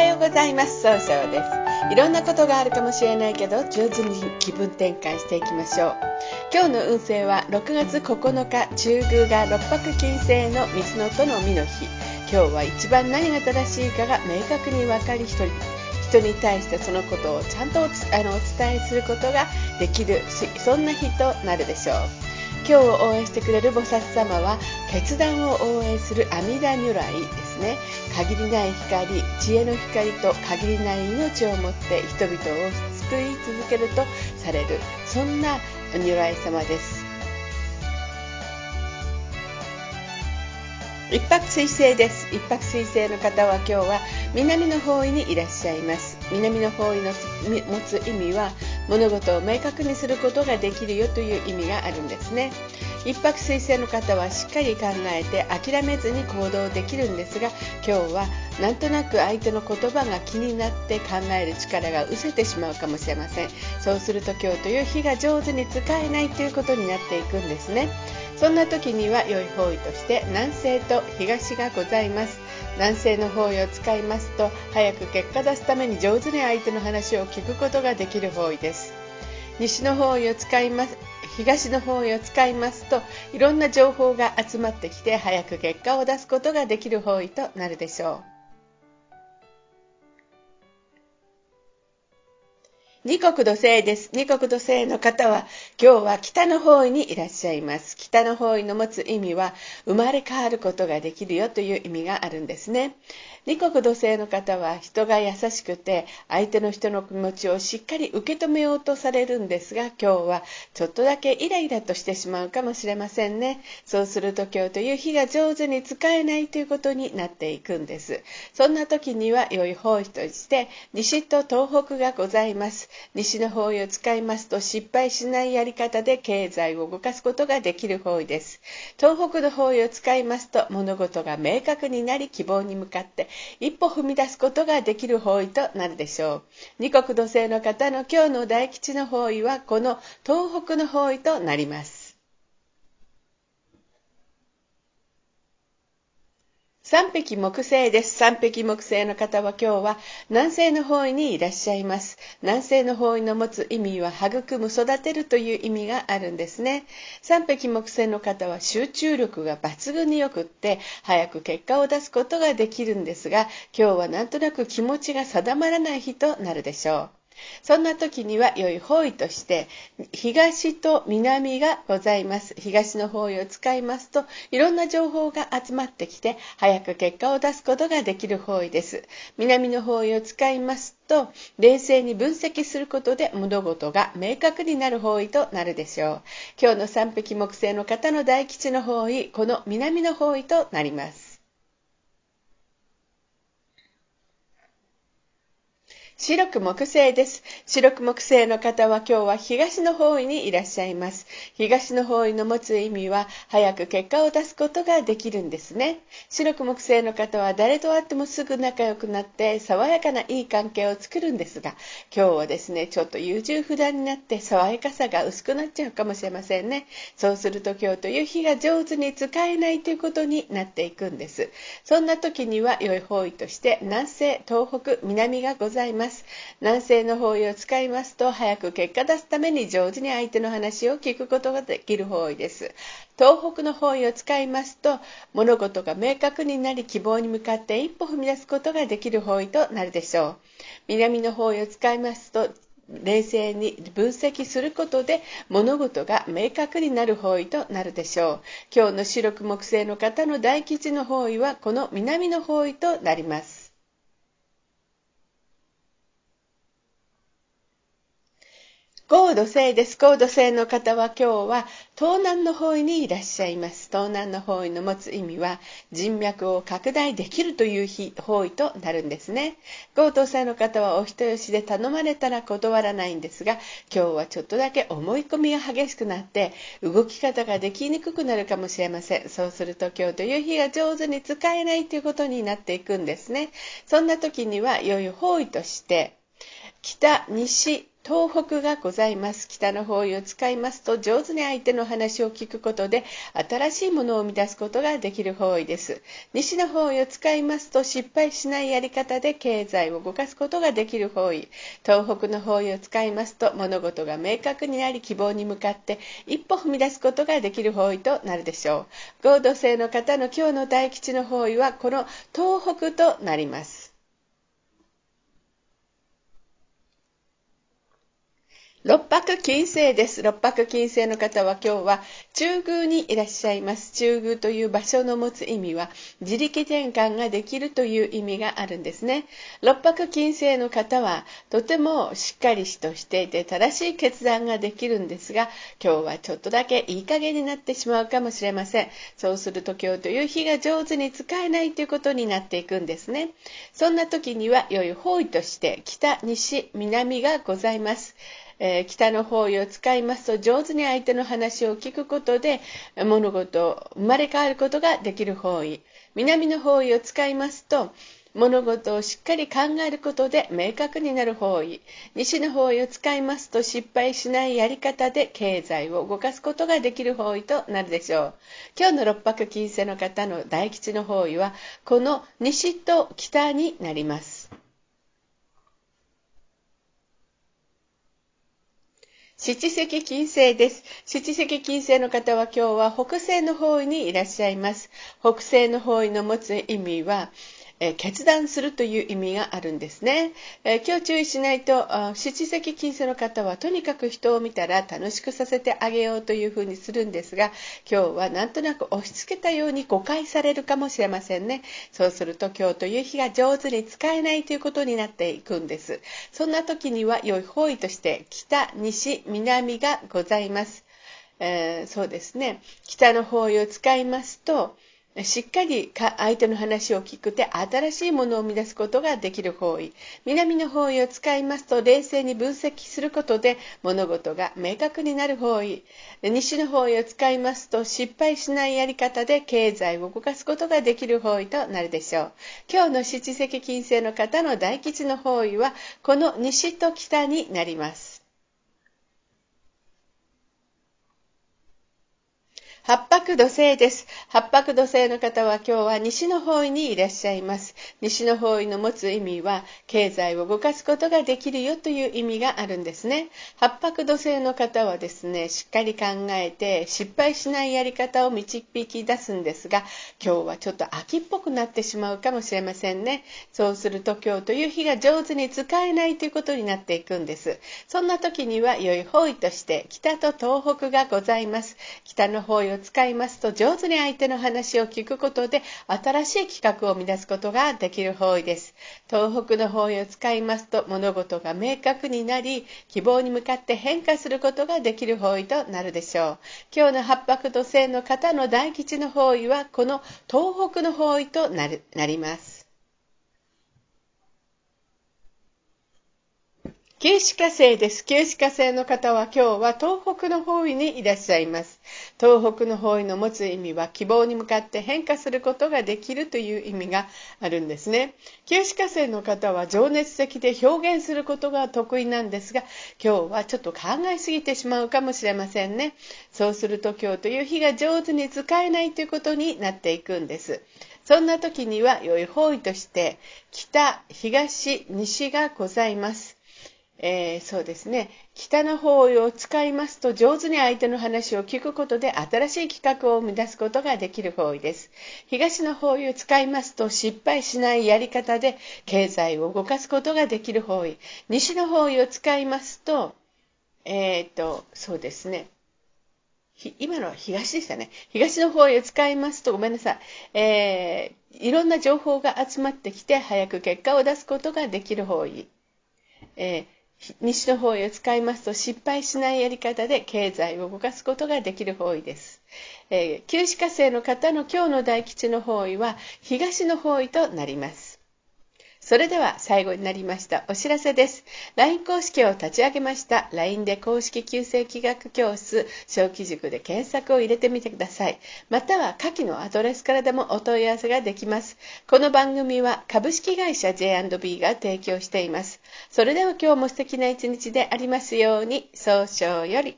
はようございます。総称です。いろんなことがあるかもしれないけど上手に気分転換していきましょう。今日の運勢は6月9日中宮が六白金星の水のとの実の日。今日は一番何が正しいかが明確に分かり人人に対してそのことをちゃんとおあのお伝えすることができるそんな日となるでしょう。今日を応援してくれる菩薩様は決断を応援する阿弥陀如来です。ね。限りない光知恵の光と限りない命をもって人々を救い続けるとされるそんな如来様です。一泊水星です。一泊水星の方は今日は南の方位にいらっしゃいます。南の方位の持つ意味は物事を明確にすることができるよという意味があるんですね。一泊水星の方はしっかり考えて諦めずに行動できるんですが今日はなんとなく相手の言葉が気になって考える力が失せてしまうかもしれません。そうすると今日という日が上手に使えないということになっていくんですね。そんな時には良い方位として南西と東がございます。南西の方位を使いますと早く結果出すために上手に相手の話を聞くことができる方位です。西の方を使います東の方位を使いますといろんな情報が集まってきて早く結果を出すことができる方位となるでしょう二国土星です。二国土星の方は今日は北の方位にいらっしゃいます。北の方位の持つ意味は生まれ変わることができるよという意味があるんですね。二国土星の方は人が優しくて相手の人の気持ちをしっかり受け止めようとされるんですが今日はちょっとだけイライラとしてしまうかもしれませんね。そうすると今日という日が上手に使えないということになっていくんです。そんな時には良い方位として西と東北がございます。西の方位を使いますと失敗しないやり方で経済を動かすことができる方位です。東北の方位を使いますと物事が明確になり希望に向かって一歩踏み出すことができる方位となるでしょう。二国土星の方の今日の大吉の方位はこの東北の方位となります。三匹木星です。三匹木星の方は今日は南西の方位にいらっしゃいます。南西の方位の持つ意味は育む、育てるという意味があるんですね。三匹木星の方は集中力が抜群によくって早く結果を出すことができるんですが今日はなんとなく気持ちが定まらない日となるでしょう。そんな時には良い方位として東と南がございます。東の方位を使いますといろんな情報が集まってきて早く結果を出すことができる方位です。南の方位を使いますと冷静に分析することで物事が明確になる方位となるでしょう。今日の三匹木星の方の大吉の方位この南の方位となります。白く木星です。白く木星の方は今日は東の方位にいらっしゃいます。東の方位の持つ意味は早く結果を出すことができるんですね。白く木星の方は誰と会ってもすぐ仲良くなって爽やかないい関係を作るんですが、今日はですね、ちょっと優柔不断になって爽やかさが薄くなっちゃうかもしれませんね。そうすると今日という日が上手に使えないということになっていくんです。そんな時には良い方位として南西、東北、南がございます。ます。南西の方位を使いますと早く結果出すために上手に相手の話を聞くことができる方位です。東北の方位を使いますと物事が明確になり希望に向かって一歩踏み出すことができる方位となるでしょう。南の方位を使いますと冷静に分析することで物事が明確になる方位となるでしょう。今日の白く木星の方の大吉の方位はこの南の方位となります。高土星です。高土星の方は今日は東南の方位にいらっしゃいます。東南の方位の持つ意味は人脈を拡大できるという方位となるんですね。高土星の方はお人よしで頼まれたら断らないんですが、今日はちょっとだけ思い込みが激しくなって動き方ができにくくなるかもしれません。そうすると今日という日が上手に使えないということになっていくんですね。そんな時には良い方位として北、西、東北がございます。北の方位を使いますと上手に相手の話を聞くことで新しいものを生み出すことができる方位です。西の方位を使いますと失敗しないやり方で経済を動かすことができる方位。東北の方位を使いますと物事が明確になり希望に向かって一歩踏み出すことができる方位となるでしょう。合同性の方の今日の大吉の方位はこの東北となります。六白金星です。六白金星の方は今日は中宮にいらっしゃいます。中宮という場所の持つ意味は自力転換ができるという意味があるんですね。六白金星の方はとてもしっかりとしていて正しい決断ができるんですが、今日はちょっとだけいい加減になってしまうかもしれません。そうすると今日という日が上手に使えないということになっていくんですね。そんな時には良い方位として北、西、南がございます。えー、北の方位を使いますと上手に相手の話を聞くことで物事を生まれ変わることができる方位。南の方位を使いますと物事をしっかり考えることで明確になる方位。西の方位を使いますと失敗しないやり方で経済を動かすことができる方位となるでしょう。今日の六白金星の方の大吉の方位はこの西と北になります。七石金星です。七石金星の方は今日は北西の方位にいらっしゃいます。北西の方位の持つ意味は、え決断するという意味があるんですね。え今日注意しないと七石金星の方はとにかく人を見たら楽しくさせてあげようというふうにするんですが今日はなんとなく押し付けたように誤解されるかもしれませんね。そうすると今日という日が上手に使えないということになっていくんです。そんな時には良い方位として北、西、南がございます。えー、そうですね。北の方位を使いますとしっかり相手の話を聞くて新しいものを生み出すことができる方位。南の方位を使いますと冷静に分析することで物事が明確になる方位。西の方位を使いますと失敗しないやり方で経済を動かすことができる方位となるでしょう。今日の七石金星の方の大吉の方位はこの西と北になります八白土星です。八白土星の方は今日は西の方位にいらっしゃいます。西の方位の持つ意味は、経済を動かすことができるよという意味があるんですね。八白土星の方はですね、しっかり考えて失敗しないやり方を導き出すんですが、今日はちょっと秋っぽくなってしまうかもしれませんね。そうすると今日という日が上手に使えないということになっていくんです。そんな時には良い方位として北と東北がございます。北の方位を使いいますと上手に相手の話を聞くことで新しい企画を生み出すことができる方位です。東北の方位を使いますと物事が明確になり希望に向かって変化することができる方位となるでしょう。今日の八白土星の方の大吉の方位はこの東北の方位となります。旧歯科生です。旧歯科生の方は今日は東北の方位にいらっしゃいます。東北の方位の持つ意味は希望に向かって変化することができるという意味があるんですね。旧歯科生の方は情熱的で表現することが得意なんですが、今日はちょっと考えすぎてしまうかもしれませんね。そうすると今日という日が上手に使えないということになっていくんです。そんな時には良い方位として北、東、西がございます。えー、そうですね北の方位を使いますと上手に相手の話を聞くことで新しい企画を生み出すことができる方位です東の方位を使いますと失敗しないやり方で経済を動かすことができる方位西の方位を使いますとえっ、ー、とそうですね今のは東でしたね。東の方位を使いますと、ごめんなさい。えー、いろんな情報が集まってきて、早く結果を出すことができる方位。えー西の方位を使いますと失敗しないやり方で経済を動かすことができる方位です。えー、旧歯科生の方の今日の大吉の方位は東の方位となります。それでは最後になりましたお知らせです。LINE 公式を立ち上げました。LINE で公式旧正規学教室小規塾で検索を入れてみてください。または下記のアドレスからでもお問い合わせができます。この番組は株式会社 J&B が提供しています。それでは今日も素敵な一日でありますように、早々より。